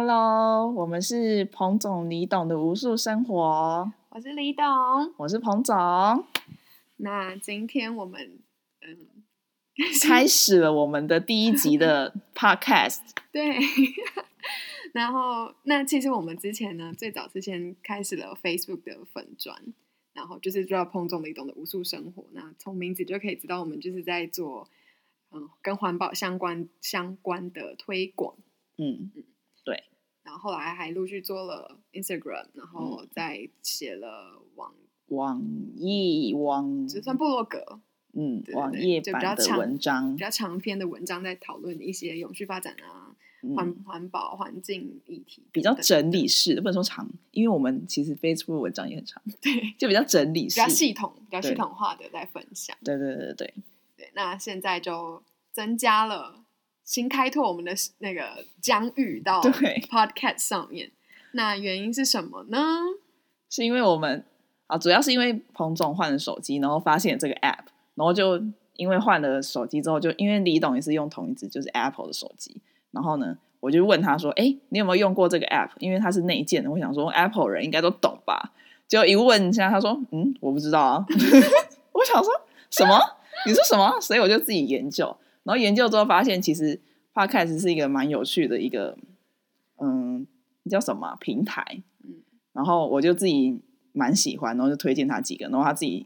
Hello，我们是彭总李董的无数生活，我是李董。我是彭总，那今天我们嗯，开始了我们的第一集的 Podcast。对，然后那其实我们之前呢，最早是先开始了 Facebook 的粉砖，然后就是叫彭总李董的无数生活。那从名字就可以知道，我们就是在做嗯跟环保相关相关的推广。嗯，然后后来还陆续做了 Instagram，然后再写了网，网易网只算部落格，嗯对对网页就比较版的长文章比，较长篇的文章，在讨论一些永续发展啊、环嗯，环保、环境议题，比较整理式的，不能说长，因为我们其实 Facebook 文章也很长，对，就比较整理式比较，系统、比较系统化的在分享。对对对对，对，那现在就增加了新开拓我们的那个疆域到对 Podcast 上面。那原因是什么呢？是因为我们啊，主要是因为彭总换了手机，然后发现这个 App，然后就因为换了手机之后，就因为李董也是用同一只就是 Apple 的手机，然后呢，我就问他说：“哎，你有没有用过这个 App？” 因为它是内建的，我想说 Apple 人应该都懂吧。结果一问一下，他说：“嗯，我不知道啊。” 我想说什么？你说什么？所以我就自己研究，然后研究之后发现，其实 Podcast 是一个蛮有趣的一个，嗯，叫什么啊平台？嗯然后我就自己蛮喜欢，然后就推荐他几个，然后他自己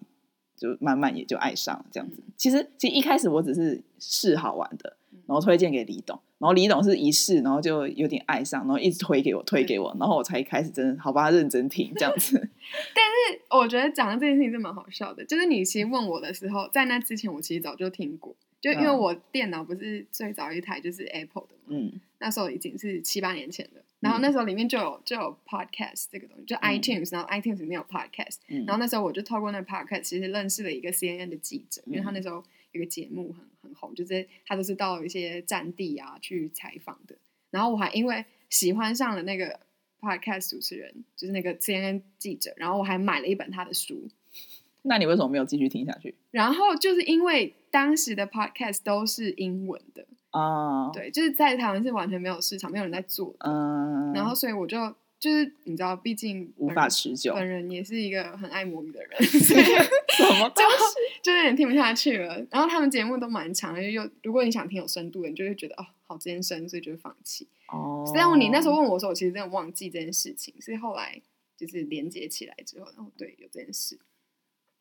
就慢慢也就爱上了这样子。其实其实一开始我只是试好玩的，然后推荐给李董，然后李董是一试，然后就有点爱上，然后一直推给我推给我，然后我才开始真的好吧认真听这样子。但是我觉得讲的这件事情是蛮好笑的，就是你其实问我的时候，在那之前我其实早就听过，就因为嗯。我电脑不是最早一台就是 Apple 的嘛，嗯。那时候已经是七八年前的。然后那时候里面就有就有 podcast 这个东西，就 iTunes，、然后 iTunes 里面有 podcast，嗯，然后那时候我就透过那 podcast 其实认识了一个 CNN 的记者，因为他嗯。那时候有个节目很很红，就是他都是到一些战地啊去采访的。然后我还因为喜欢上了那个 podcast 主持人，就是那个 CNN 记者，然后我还买了一本他的书。那你为什么没有继续听下去？然后就是因为当时的 podcast 都是英文的，啊？，对，就是在台湾是完全没有市场，没有人在做的。嗯，然后所以我就就是你知道，毕竟无法持久，本人也是一个很爱母语的人，所以什么就就有点听不下去了。然后他们节目都蛮长的，又如果你想听有深度的，你就会觉得哦好艰深，所以就会放弃。哦？虽然你那时候问我的时候，我其实真的忘记这件事情，是后来就是连接起来之后，然后对有这件事。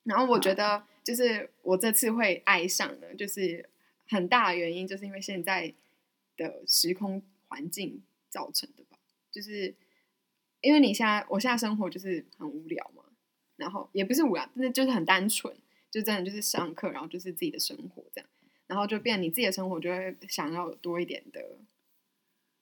然后我觉得就是我这次会爱上呢，就是很大的原因，就是因为现在的时空环境造成的吧。就是因为你现在我现在生活就是很无聊嘛，然后也不是无聊，但是就是很单纯，就真的就是上课，然后就是自己的生活这样，然后就变你自己的生活就会想要多一点的，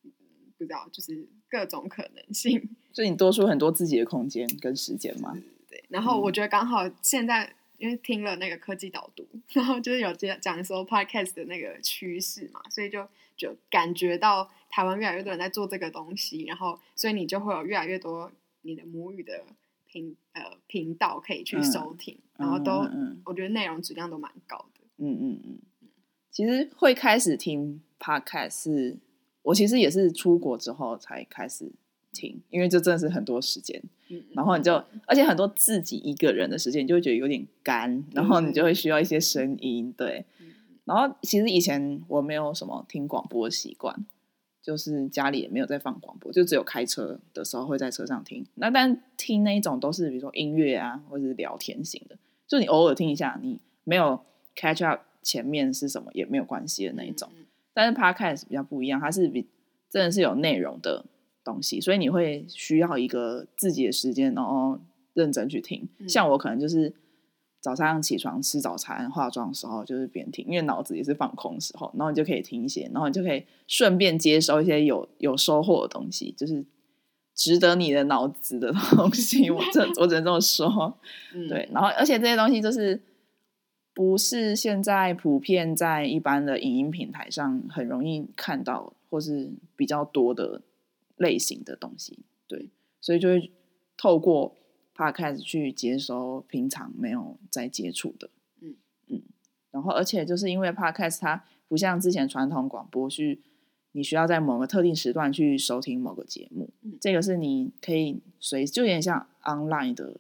嗯不知道就是各种可能性。所以你多出很多自己的空间跟时间嘛。对，然后我觉得刚好现在因为听了那个科技导读，然后就是有讲讲说 podcast 的那个趋势嘛，所以就就感觉到台湾越来越多人在做这个东西，然后所以你就会有越来越多你的母语的频呃频道可以去嗯。收听，然后都、我觉得内容质量都蛮高的。嗯嗯嗯，其实会开始听 podcast 是，我其实也是出国之后才开始听，因为这真的是很多时间，嗯，然后你就，而且很多自己一个人的时间，你就会觉得有点干，然后你就会需要一些声音，对。嗯然后其实以前我没有什么听广播的习惯，就是家里也没有在放广播，就只有开车的时候会在车上听。那但听那一种都是比如说音乐啊，或者是聊天型的，就你偶尔听一下，你没有 catch up 前面是什么也没有关系的那一种。嗯但是 podcast 比较不一样，它是比真的是有内容的东西，所以你会需要一个自己的时间，然后认真去听。嗯像我可能就是早上起床吃早餐、化妆的时候，就是边听，因为脑子也是放空的时候，然后你就可以听一些，然后你就可以顺便接收一些有有收获的东西，就是值得你的脑子的 东西。我这我只能这么说。嗯对，然后而且这些东西就是不是现在普遍在一般的影音平台上很容易看到，或是比较多的类型的东西。对，所以就会透过 podcast 去接收平常没有在接触的。嗯嗯，然后而且就是因为 podcast 它不像之前传统广播去你需要在某个特定时段去收听某个节目，嗯这个是你可以随就有点像 online 的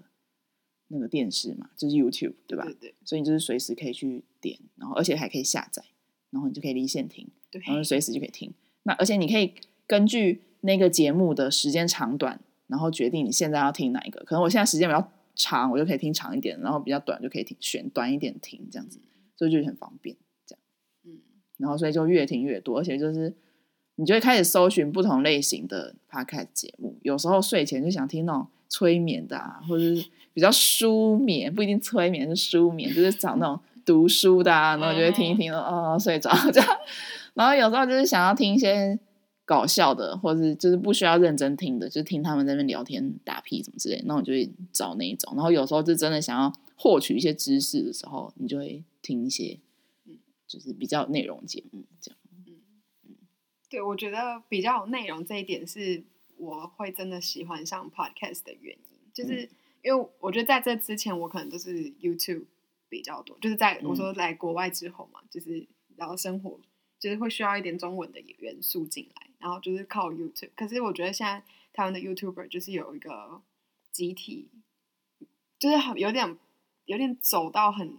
那个电视嘛，就是 YouTube 对吧？对对所以你就是随时可以去点，然后而且还可以下载，然后你就可以离线听，对，然后随时就可以听。那而且你可以根据那个节目的时间长短，然后决定你现在要听哪一个。可能我现在时间比较长，我就可以听长一点，然后比较短就可以听选短一点听，这样子，所以就很方便这样。嗯然后所以就越听越多，而且就是你就会开始搜寻不同类型的 podcast 节目。有时候睡前就想听那种催眠的啊，或者是比较舒眠，不一定催眠是舒眠，就是找那种读书的啊，然后就会听一听，哦睡着这样。然后有时候就是想要听一些搞笑的，或者是就是不需要认真听的，就是听他们在那边聊天打屁什么之类的，那我就会找那一种。然后有时候就真的想要获取一些知识的时候，你就会听一些就是比较内容节目这样。嗯对，我觉得比较有内容这一点是我会真的喜欢上 podcast 的原因，就是因为我觉得在这之前我可能都是 YouTube 比较多，就是在我说来国外之后嘛，就是然后生活就是会需要一点中文的元素进来，然后就是靠 YouTube。可是我觉得现在台湾的 YouTuber 就是有一个集体，就是很有点有点走到很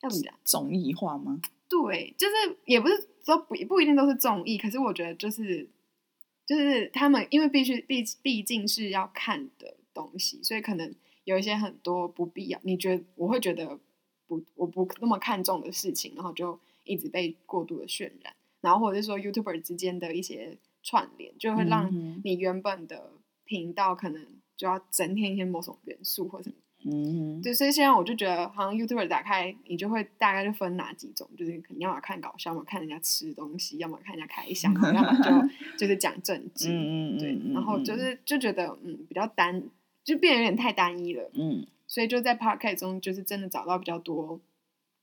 要怎么讲？综艺化吗？对，就是也不是说不不一定都是综艺，可是我觉得就是就是他们因为必须毕毕竟是要看的东西，所以可能有一些很多不必要，你觉得我会觉得不我不那么看重的事情，然后就一直被过度的渲染，然后或者是说 YouTuber 之间的一些串联，就会让你原本的频道可能就要增添一些某种元素或什么。嗯，对，所以现在我就觉得，好像 YouTuber 打开，你就会大概就分哪几种，就是肯定要么看搞笑，要么看人家吃东西，要么看人家开箱，要么就 就是讲政治，嗯对，嗯然后就嗯是就觉得嗯比较单，就变得有点太单一了，嗯。所以就在 Podcast 中就是真的找到比较多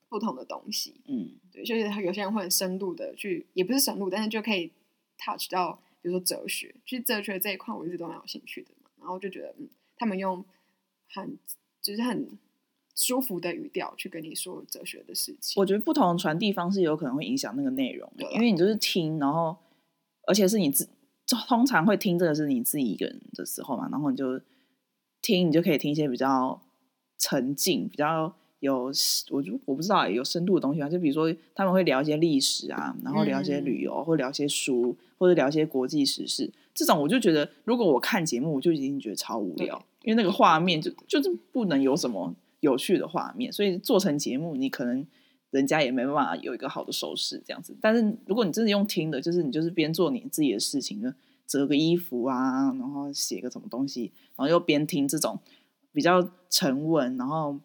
不同的东西，嗯。对，就是有些人会很深度的去，也不是深入，但是就可以 touch 到，比如说哲学，其实哲学这一块我一直都蛮有兴趣的嘛，然后就觉得嗯，他们用很就是很舒服的语调去跟你说哲学的事情，我觉得不同的传递方式有可能会影响那个内容的因为你就是听，然后而且是你自通常会听这个是你自己一个人的时候嘛，然后你就听，你就可以听一些比较沉静、比较有我就我不知道欸有深度的东西啊，就比如说他们会聊一些历史啊，然后聊一些嗯旅游，或聊一些书，或者聊一些国际时事，这种我就觉得，如果我看节目，我就已经觉得超无聊，因为那个画面就就是不能有什么有趣的画面，所以做成节目，你可能人家也没办法有一个好的收视这样子。但是如果你真的用听的，就是你就是边做你自己的事情，就折个衣服啊，然后写个什么东西，然后又边听这种比较沉稳，然后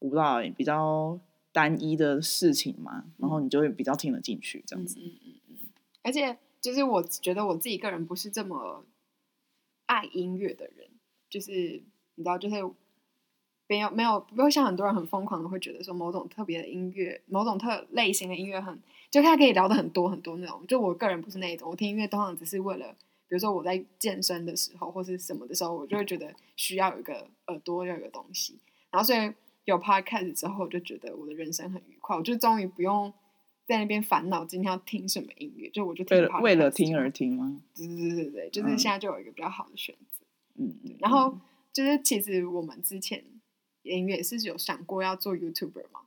我不知道、欸、比较单一的事情嘛，然后你就会比较听得进去这样子。嗯嗯嗯嗯，而且就是我觉得我自己个人不是这么爱音乐的人，就是你知道，就是没有没有不会像很多人很疯狂的会觉得说某种特别的音乐，某种特类型的音乐很，就他可以聊的很多很多那种。就我个人不是那一种，我听音乐通常只是为了。比如说我在健身的时候，或是什么的时候，我就会觉得需要有一个耳朵，要有一个东西。然后所以有 podcast 之后，我就觉得我的人生很愉快，我就终于不用在那边烦恼今天要听什么音乐，就我就听为了为了听而听吗？对对对对对，就是嗯现在就有一个比较好的选择。嗯，嗯然后就是其实我们之前音乐是有想过要做 YouTuber 嘛，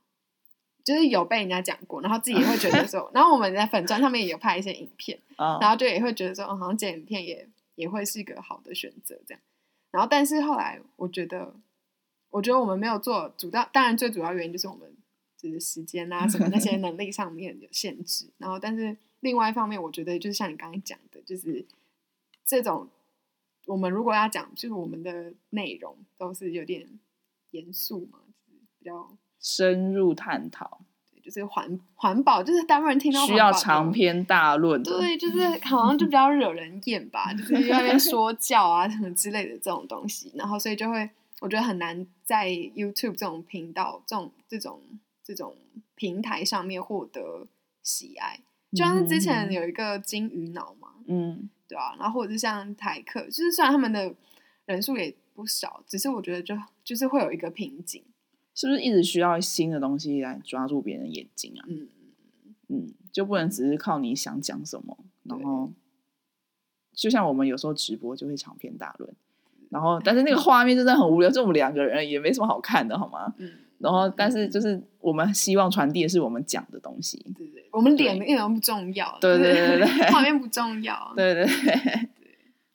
就是有被人家讲过，然后自己也会觉得说，然后我们在粉砖上面也有拍一些影片，啊，然后就也会觉得说，哦，好像剪影片也也会是一个好的选择这样。然后但是后来我觉得，我觉得我们没有做主要，当然最主要原因就是我们就是时间啊什么那些 能力上面有限制。然后但是另外一方面，我觉得就是像你刚才讲的，就是这种我们如果要讲，就是我们的内容都是有点严肃嘛，就是比较。深入探讨，就是环环保，就是大部分人听到需要长篇大论的。对，就是好像就比较惹人厌吧，就是在那边说教啊什么之类的这种东西，然后所以就会我觉得很难在 YouTube 这种频道、这种这种这种平台上面获得喜爱。就像是之前有一个金鱼脑嘛，嗯，对啊，然后或者是像台客，就是虽然他们的人数也不少，只是我觉得就就是会有一个瓶颈。是不是一直需要新的东西来抓住别人的眼睛啊？嗯，嗯，就不能只是靠你想讲什么，然对后就像我们有时候直播就会长篇大论，然后但是那个画面真的很无聊，就我们两个人也没什么好看的，好吗？嗯，然后但是就是我们希望传递的是我们讲的东西，对对，我们脸一点都不重要，对对就是对对 画面不重要，对对对。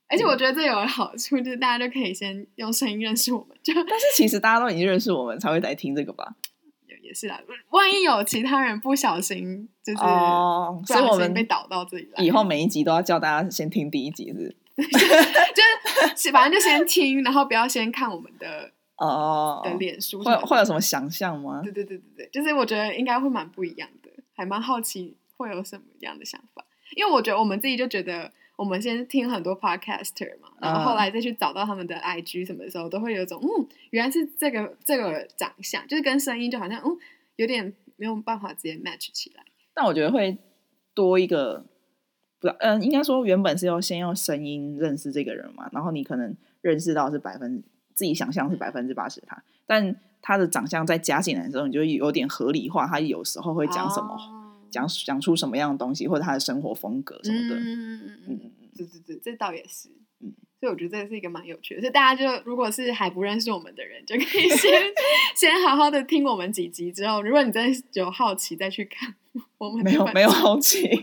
而且我觉得这有个好处，就是大家就可以先用声音认识我们，就但是其实大家都已经认识我们，才会来听这个吧？也 也是啦。万一有其他人不小心就是哦，所以我们被导到这里来，以后每一集都要叫大家先听第一集，是是？就是反正就先听，然后不要先看我们的哦，的脸书什会，会有什么想象吗？对对对对对，就是我觉得应该会蛮不一样的，还蛮好奇会有什么样的想法，因为我觉得我们自己就觉得。我们先听很多 podcaster 嘛，然后后来再去找到他们的 IG 什么的时候，都会有一种嗯，原来是这个这个长相，就是跟声音就好像嗯有点没有办法直接 match 起来。但我觉得会多一个，不，嗯，应该说原本是要先用声音认识这个人嘛，然后你可能认识到是百分自己想象是百分之八十他，但他的长相再加进来的时候，你就有点合理化，他有时候会讲什么。哦讲讲出什么样的东西，或者他的生活风格什么的，嗯嗯嗯嗯嗯嗯，对对对，这倒也是，嗯所以我觉得这是一个蛮有趣的，所以大家就如果是还不认识我们的人，就可以先 先好好的听我们几集之后，如果你真的有好奇再去看我们的没有没有好奇，可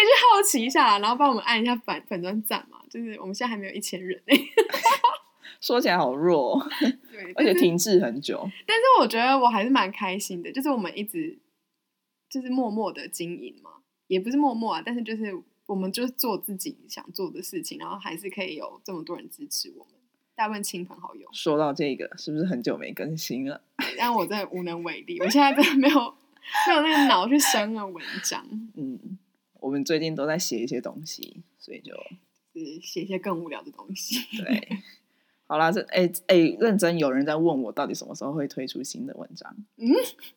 以去好奇一下，然后帮我们按一下粉粉专赞嘛，就是我们现在还没有一千人欸 说起来好弱哦，对，而且停滞很久。但是我觉得我还是蛮开心的，就是我们一直就是默默的经营嘛，也不是默默啊，但是就是我们就是做自己想做的事情，然后还是可以有这么多人支持我们，大部分亲朋好友。说到这个，是不是很久没更新了？但我真的无能为力，我现在真的没有没有那个脑去生了文章，嗯，我们最近都在写一些东西，所以就就是写一些更无聊的东西。对。好啦，这哎哎，认真有人在问我到底什么时候会推出新的文章？嗯，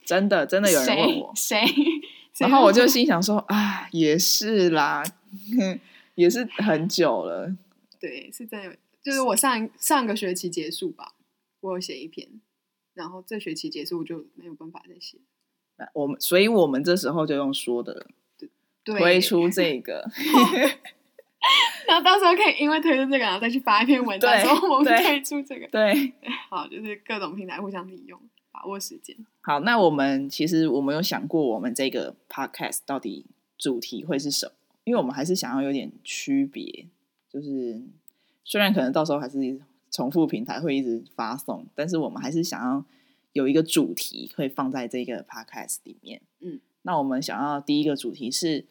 真的真的有人问我，谁？谁然后我就心想说啊，也是啦，也是很久了。对，是真的，就是我上上个学期结束吧，我有写一篇，然后这学期结束我就没有办法再写。那我们，所以我们这时候就用说的推出这个，然后到时候可以因为推出这个，然后再去发一篇文章对说我们推出这个。对。好，就是各种平台互相利用，把握时间。好，那我们其实我们有想过，我们这个 podcast 到底主题会是什么？因为我们还是想要有点区别，就是虽然可能到时候还是重复平台会一直发送，但是我们还是想要有一个主题会放在这个 podcast 里面。嗯，那我们想要第一个主题是，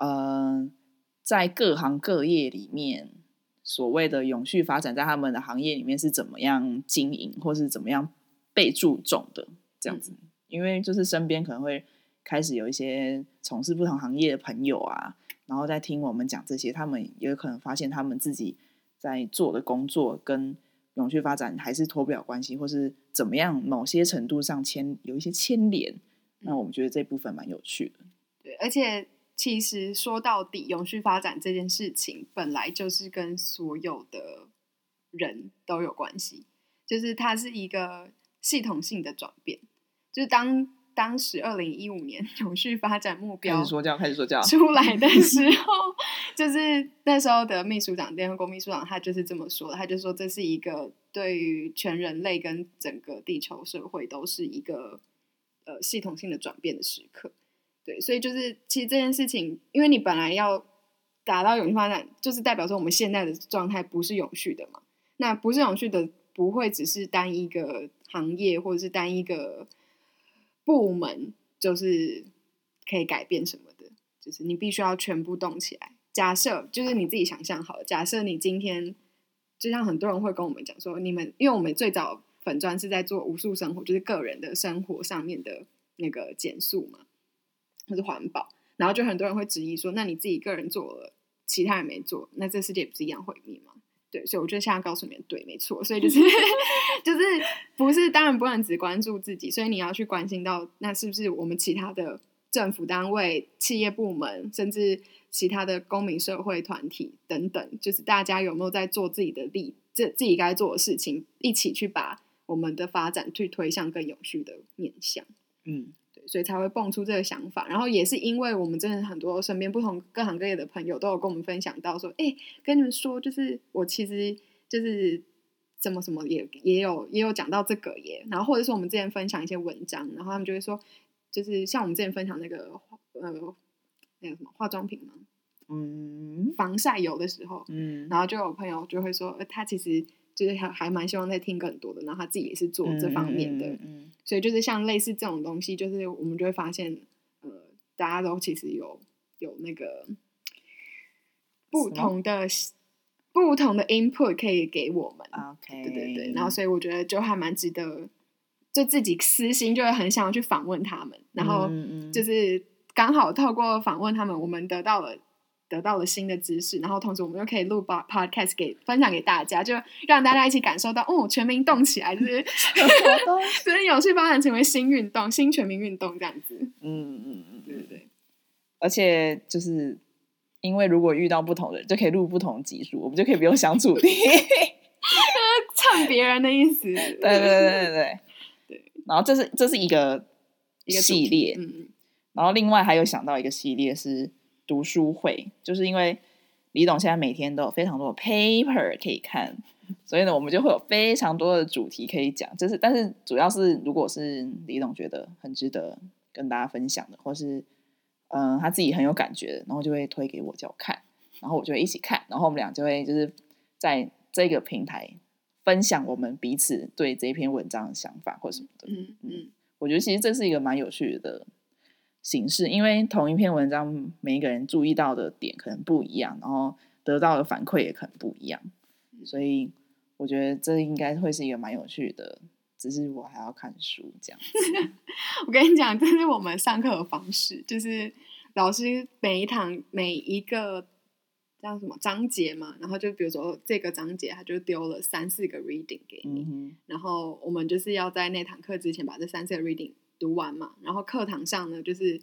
呃，在各行各业里面，所谓的永续发展，在他们的行业里面是怎么样经营，或是怎么样被注重的这样子。因为就是身边可能会开始有一些从事不同行业的朋友啊，然后在听我们讲这些，他们也有可能发现他们自己在做的工作跟永续发展还是脱不了关系，或是怎么样，某些程度上牵有一些牵连。那我们觉得这部分蛮有趣的。对，而且其实说到底，永续发展这件事情本来就是跟所有的人都有关系，就是它是一个系统性的转变。就是当当时二零一五年 永续发展目开标始说教，开始说教。出来的时候，就是那时候的秘书长，联合国秘书长，他就是这么说的，他就说这是一个对于全人类跟整个地球社会都是一个呃系统性的转变的时刻。对，所以就是其实这件事情，因为你本来要达到永续发展，就是代表说我们现在的状态不是永续的嘛。那不是永续的，不会只是单一个行业或者是单一个部门，就是可以改变什么的。就是你必须要全部动起来。假设就是你自己想象好了，假设你今天就像很多人会跟我们讲说，你们因为我们最早粉砖是在做无数生活，就是个人的生活上面的那个减速嘛，或是环保，然后就很多人会质疑说，那你自己个人做了，其他人没做，那这世界不是一样毁灭吗？对，所以我觉得现在告诉你们，对，没错，所以就是 就是不是当然不能只关注自己，所以你要去关心到那是不是我们其他的政府单位、企业部门，甚至其他的公民社会团体等等，就是大家有没有在做自己的力，这自己该做的事情，一起去把我们的发展去推向更有序的面向。嗯，对，所以才会蹦出这个想法。然后也是因为我们真的很多身边不同各行各业的朋友都有跟我们分享到说，哎，跟你们说，就是我其实就是怎么什么也也有也有讲到这个耶。然后或者是我们之前分享一些文章，然后他们就会说，就是像我们之前分享那个呃那个什么化妆品嘛，嗯防晒油的时候，嗯，然后就有朋友就会说，呃，他其实就是还还蛮希望再听更多的，然后他自己也是做这方面的，嗯嗯所以就是像类似这种东西，就是我们就会发现，呃，大家都其实有有那个不同的不同的 input 可以给我们，OK，对对对，然后所以我觉得就还蛮值得，就自己私心就会很想要去访问他们，然后就是刚好透过访问他们，我们得到了得到了新的知识，然后同时我们又可以录 pod podcast 给分享给大家，就让大家一起感受到哦，全民动起来，就是 就是有序发展成为新运动、新全民运动这样子。嗯嗯嗯，对对对，而且就是因为如果遇到不同的人，就可以录不同集数，我们就可以不用想主题。蹭别人的意思。对对对对对对对。然后这是这是一个一个系列，嗯嗯然后另外还有想到一个系列是读书会，就是因为李董现在每天都有非常多的 paper 可以看，所以呢，我们就会有非常多的主题可以讲。就是，但是主要是如果是李董觉得很值得跟大家分享的，或是嗯、呃他自己很有感觉的，然后就会推给我叫我看，然后我就会一起看，然后我们俩就会就是在这个平台分享我们彼此对这篇文章的想法或什么的。嗯嗯我觉得其实这是一个蛮有趣的形式，因为同一篇文章，每一个人注意到的点可能不一样，然后得到的反馈也可能不一样，所以我觉得这应该会是一个蛮有趣的。只是我还要看书这样，我跟你讲，这是我们上课的方式，就是老师每一堂每一个叫什么章节嘛，然后就比如说这个章节，他就丢了三四个 reading 给你，嗯，然后我们就是要在那堂课之前把这三四个 reading 读完嘛。然后课堂上呢，就是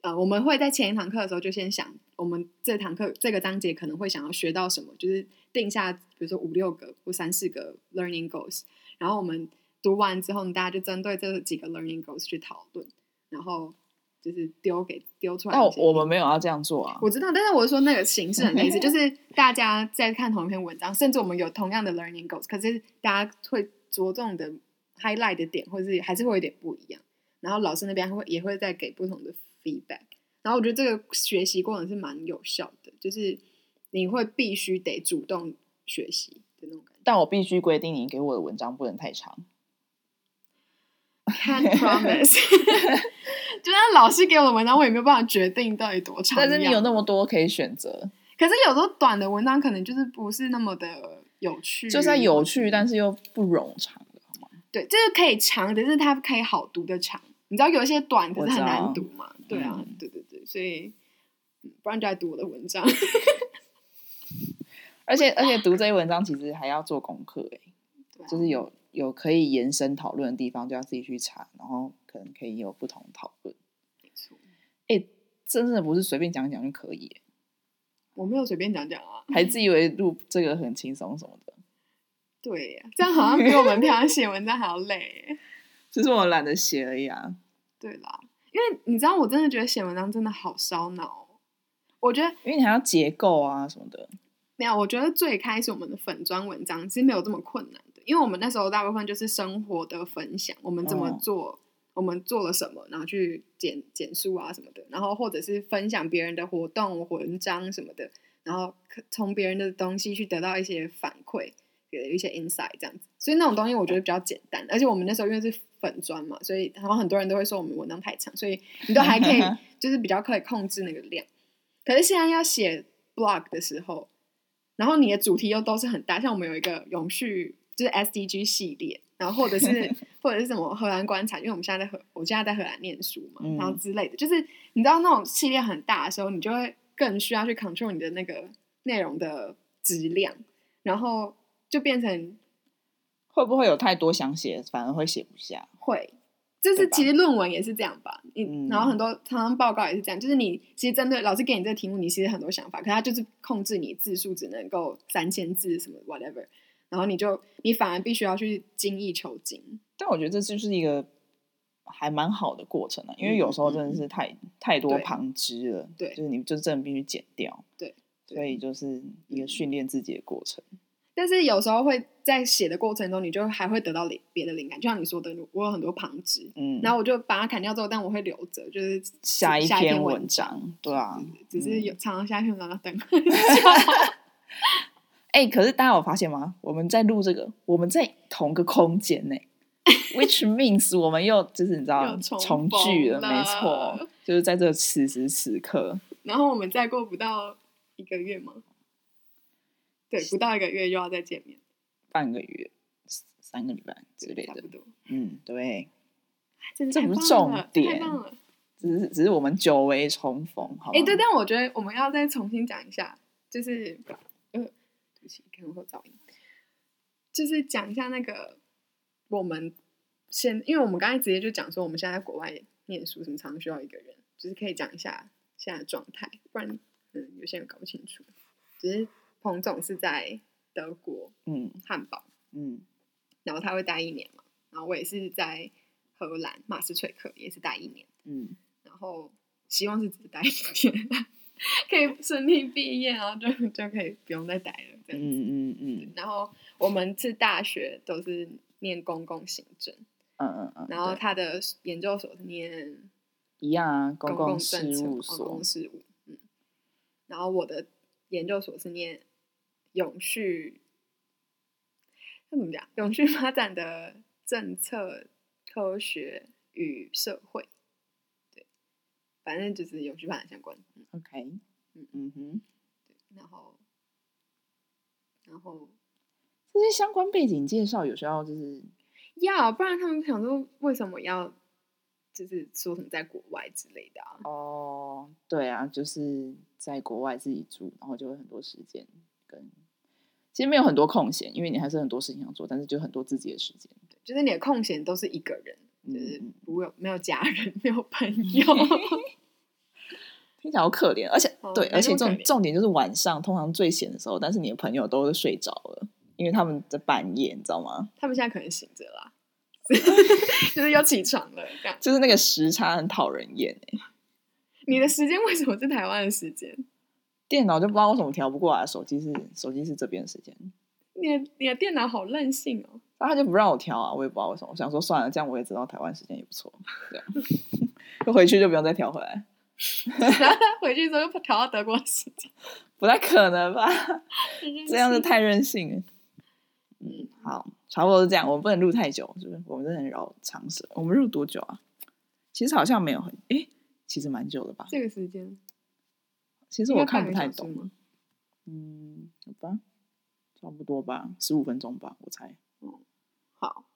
呃，我们会在前一堂课的时候就先想，我们这堂课这个章节可能会想要学到什么，就是定下比如说五六个或三四个 learning goals。然后我们读完之后，大家就针对这几个 learning goals 去讨论，然后就是丢给丢出来但我一些我们没有要这样做啊。我知道，但是我是说那个形式很类似，就是大家在看同一篇文章，甚至我们有同样的 learning goals，可是大家会着重的 highlight 的点，或是还是会有点不一样。然后老师那边会也会再给不同的 feedback。然后我觉得这个学习过程是蛮有效的，就是你会必须得主动学习的那种感觉。但我必须规定，你给我的文章不能太长。Can't promise，就算老师给我的文章，我也没有办法决定到底多长。但是你有那么多可以选择，可是有时候短的文章可能就是不是那么的有趣，就算有趣，但是又不冗长？对，就是可以长，但是它可以好读的长。你知道有一些短可是很难读嘛？对啊，嗯对对对，所以嗯不然就来读我的文章。而且而且读这些文章其实还要做功课，哎，就是有有可以延伸讨论的地方，就要自己去查，然后可能可以有不同的讨论。没错，真的不是随便讲讲就可以耶，我没有随便讲讲啊。还自以为录这个很轻松什么的。对呀，这样好像比我们平常写文章还要累耶。只是我懒得写而已啊。对啦，因为你知道，我真的觉得写文章真的好烧脑哦。我觉得因为你还要结构啊什么的。没有，我觉得最开始我们的粉砖文章其实没有这么困难的，因为我们那时候大部分就是生活的分享，我们怎么嗯做，我们做了什么，然后去简简述啊什么的，然后或者是分享别人的活动、文章什么的，然后可从别人的东西去得到一些反馈，给了一些 insight 这样子。所以那种东西我觉得比较简单，而且我们那时候因为是粉砖嘛，所以然后很多人都会说我们文章太长，所以你都还可以 就是比较可以控制那个量。可是现在要写 blog 的时候，然后你的主题又都是很大，像我们有一个永续，就是 SDG 系列，然后或者是 或者是什么荷兰观察，因为我们现在在荷，我现在在荷兰念书嘛，嗯然后之类的，就是你知道那种系列很大的时候，你就会更需要去 control 你的那个内容的质量，然后就变成会不会有太多想写，反而会写不下？会，就是其实论文也是这样吧，你、嗯。然后很多常常报告也是这样，就是你其实针对老师给你这个题目，你其实很多想法，可他就是控制你字数只能够三千字什么 whatever，然后你就你反而必须要去精益求精，但我觉得这就是一个还蛮好的过程啊，因为有时候真的是太、太多旁枝了，对。就是你就真的必须剪掉，对，所以就是一个训练自己的过程。但是有时候会在写的过程中，你就还会得到灵别的灵感，就像你说的，我有很多旁支，嗯，然后我就把它砍掉之后，但我会留着，就是下一篇篇文文章，对啊，只是嗯有常常下一篇文章要等。哎、可是大家有发现吗？我们在录这个，我们在同个空间呢，which means 我们又就是你知道重重聚了，没错，就是在这此时此刻，然后我们再过不到一个月吗？对，不到一个月又要再见面，半个月、三个礼拜之类的差不，多。嗯，对，真这不重点。只是只是我们久违重逢，好吗？哎，对，但我觉得我们要再重新讲一下，就是呃，对不起，可能会有噪音，就是讲一下那个我们现，因为我们刚才直接就讲说我们现在在国外念书，什么常常需要一个人，就是可以讲一下现在的状态，不然嗯有些人搞不清楚。只是彭总是在德国嗯汉堡，嗯然后他会待一年嘛，然后我也是在荷兰马斯翠克也是待一年。嗯，然后希望是只待一年，可以顺利毕业，然后就就可以不用再待了这样子。嗯嗯嗯然后我们是大学都是念公共行政，嗯嗯嗯，然后他的研究所是念一样啊，公共共事务所、公共，事务，嗯。然后我的研究所是念永续，那怎么讲？永续发展的政策、科学与社会，对，反正就是永续发展相关。嗯 OK，嗯嗯哼，然后，然后这些相关背景介绍有时候就是要不然他们想说为什么要就是说什么在国外之类的啊？哦，对啊，就是在国外自己住，然后就会很多时间跟，其实没有很多空闲，因为你还是很多事情要做，但是就很多自己的时间。对就是你的空闲都是一个人，就是嗯不会有没有家人，没有朋友。听起来好可怜，而且、对，而且重重点就是晚上通常最闲的时候，但是你的朋友都是睡着了，因为他们在半夜，你知道吗？他们现在可能醒着啦，就是要起床了这样。就是那个时差很讨人厌哎、你的时间为什么是台湾的时间？电脑就不知道为什么调不过来，手机是手机是这边的时间，你的你的电脑好任性哦。然后他就不让我调啊，我也不知道为什么，我想说算了，这样我也知道台湾时间也不错，这样 就回去就不用再调回来，然后他回去之后又调到德国时间，不太可能吧？这样子太任性了。嗯，好，差不多是这样。我们不能录太久，就是我们真的很绕长舌。我们录多久啊？其实好像没有很，诶，其实蛮久的吧？这个时间，其实我看不太懂。嗯，好吧，差不多吧，十五分钟吧，我猜。好，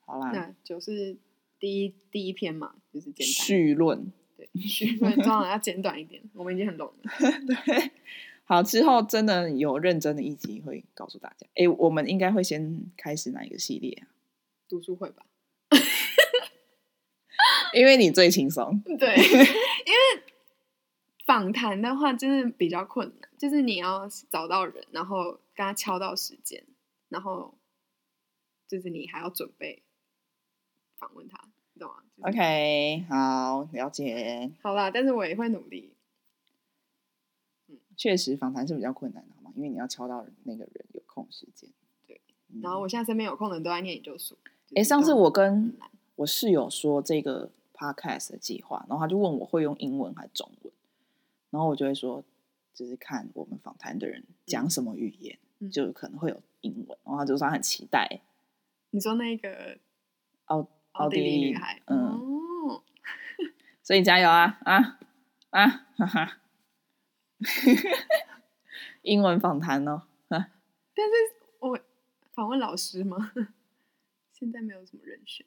好啦，那就是第一第一篇嘛，就是简单绪论。对，序论当然要简短一点，我们已经很懂了。对，好，之后真的有认真的一集会告诉大家。诶，我们应该会先开始哪一个系列啊？读书会吧？因为你最轻松。对，因为访谈的话真的比较困难，就是你要找到人，然后跟他敲到时间，然后就是你还要准备访问他，你懂吗、就是 OK，好，了解。好啦，但是我也会努力。确实，访谈是比较困难的，好吗？因为你要敲到那个人有空时间。对嗯，然后我现在身边有空的人都在念研究所。就诶，是都上次我跟我室友说这个 podcast 的计划，然后他就问我会用英文还是中文，然后我就会说，就是看我们访谈的人讲什么语言，嗯就可能会有英文，然后他就说他很期待你说那个奥奥地地利利女孩，嗯，哦，所以加油啊啊啊哈哈！英文访谈哦，啊但是我访问老师吗？现在没有什么人选，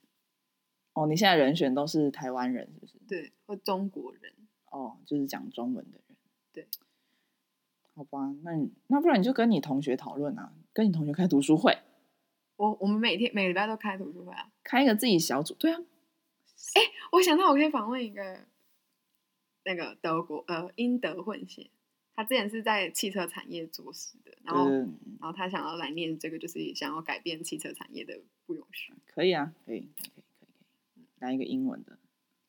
哦，你现在人选都是台湾人是不是？对，或中国人。哦，就是讲中文的人。对，好吧，那你那不然你就跟你同学讨论啊，跟你同学开读书会，我我们每天每个礼拜都开读书会啊。开一个自己小组。对啊，我想到我可以访问一个那个德国呃英德混血，他之前是在汽车产业做事的，然后、嗯，然后他想要来念这个，就是想要改变汽车产业的不永续。可以啊，可以，可以，可以，可以，可以。来一个英文的，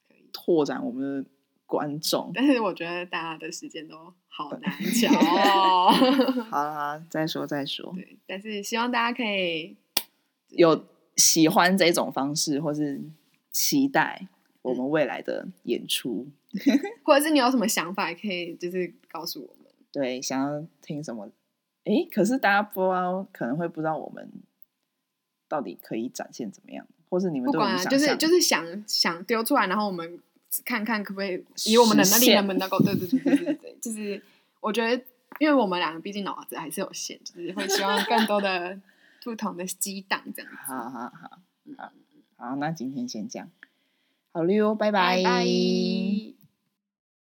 可以。拓展我们的观众。但是我觉得大家的时间都好难抢哦。好啦，再说再说。对，但是希望大家可以有喜欢这种方式，或是期待我们未来的演出，或者是你有什么想法，也可以就是告诉我们。对，想要听什么？哎，可是大家不知道，可能会不知道我们到底可以展现怎么样，或是你们不管就是就是想想丢出来，然后我们看看可不可以以我们的能力能不能够，对对对对对对，就是我觉得，因为我们两个毕竟脑子还是有限，就是会希望更多的不同的激荡这样子。好好好嗯好好，那今天先这样，好溜，拜拜拜。